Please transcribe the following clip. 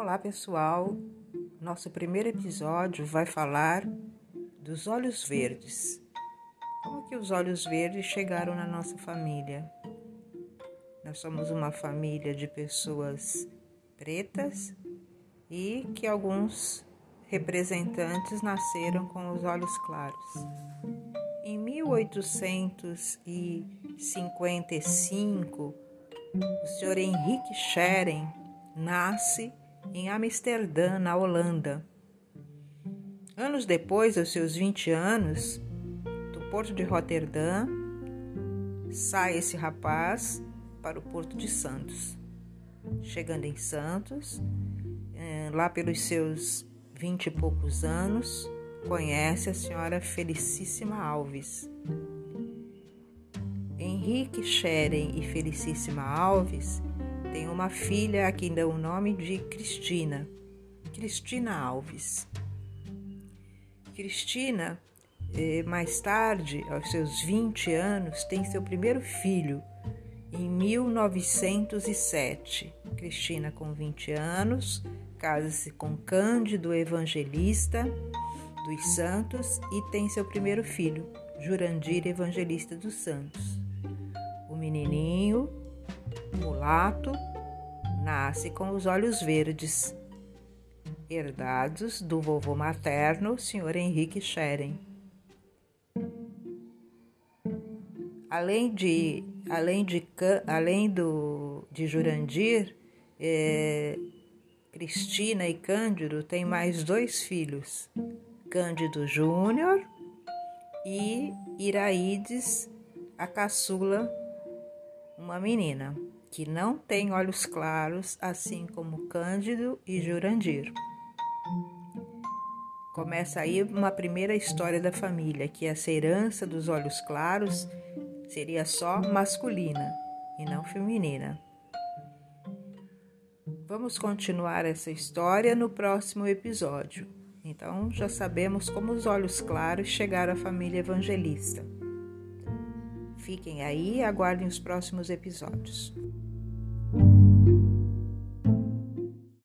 Olá pessoal, nosso primeiro episódio vai falar dos olhos verdes. Como que os olhos verdes chegaram na nossa família? Nós somos uma família de pessoas pretas e que alguns representantes nasceram com os olhos claros. Em 1855, o senhor Henrique Scheren nasce em Amsterdã, na Holanda. Anos depois, aos seus 20 anos, do porto de Roterdã, sai esse rapaz para o porto de Santos. Chegando em Santos, eh, lá pelos seus vinte e poucos anos, conhece a senhora Felicíssima Alves. Henrique Scheren e Felicíssima Alves tem uma filha a quem dão o nome de Cristina, Cristina Alves. Cristina, eh, mais tarde, aos seus 20 anos, tem seu primeiro filho, em 1907. Cristina, com 20 anos, casa-se com Cândido Evangelista dos Santos e tem seu primeiro filho, Jurandir Evangelista dos Santos. O menininho mulato, nasce com os olhos verdes, herdados do vovô materno, Sr. Henrique Scheren. Além de, além de, além do, de Jurandir, é, Cristina e Cândido têm mais dois filhos, Cândido Júnior e Iraídes, a caçula, uma menina que não tem olhos claros, assim como Cândido e Jurandir. Começa aí uma primeira história da família, que essa herança dos olhos claros seria só masculina e não feminina. Vamos continuar essa história no próximo episódio. Então, já sabemos como os olhos claros chegaram à família evangelista. Fiquem aí e aguardem os próximos episódios.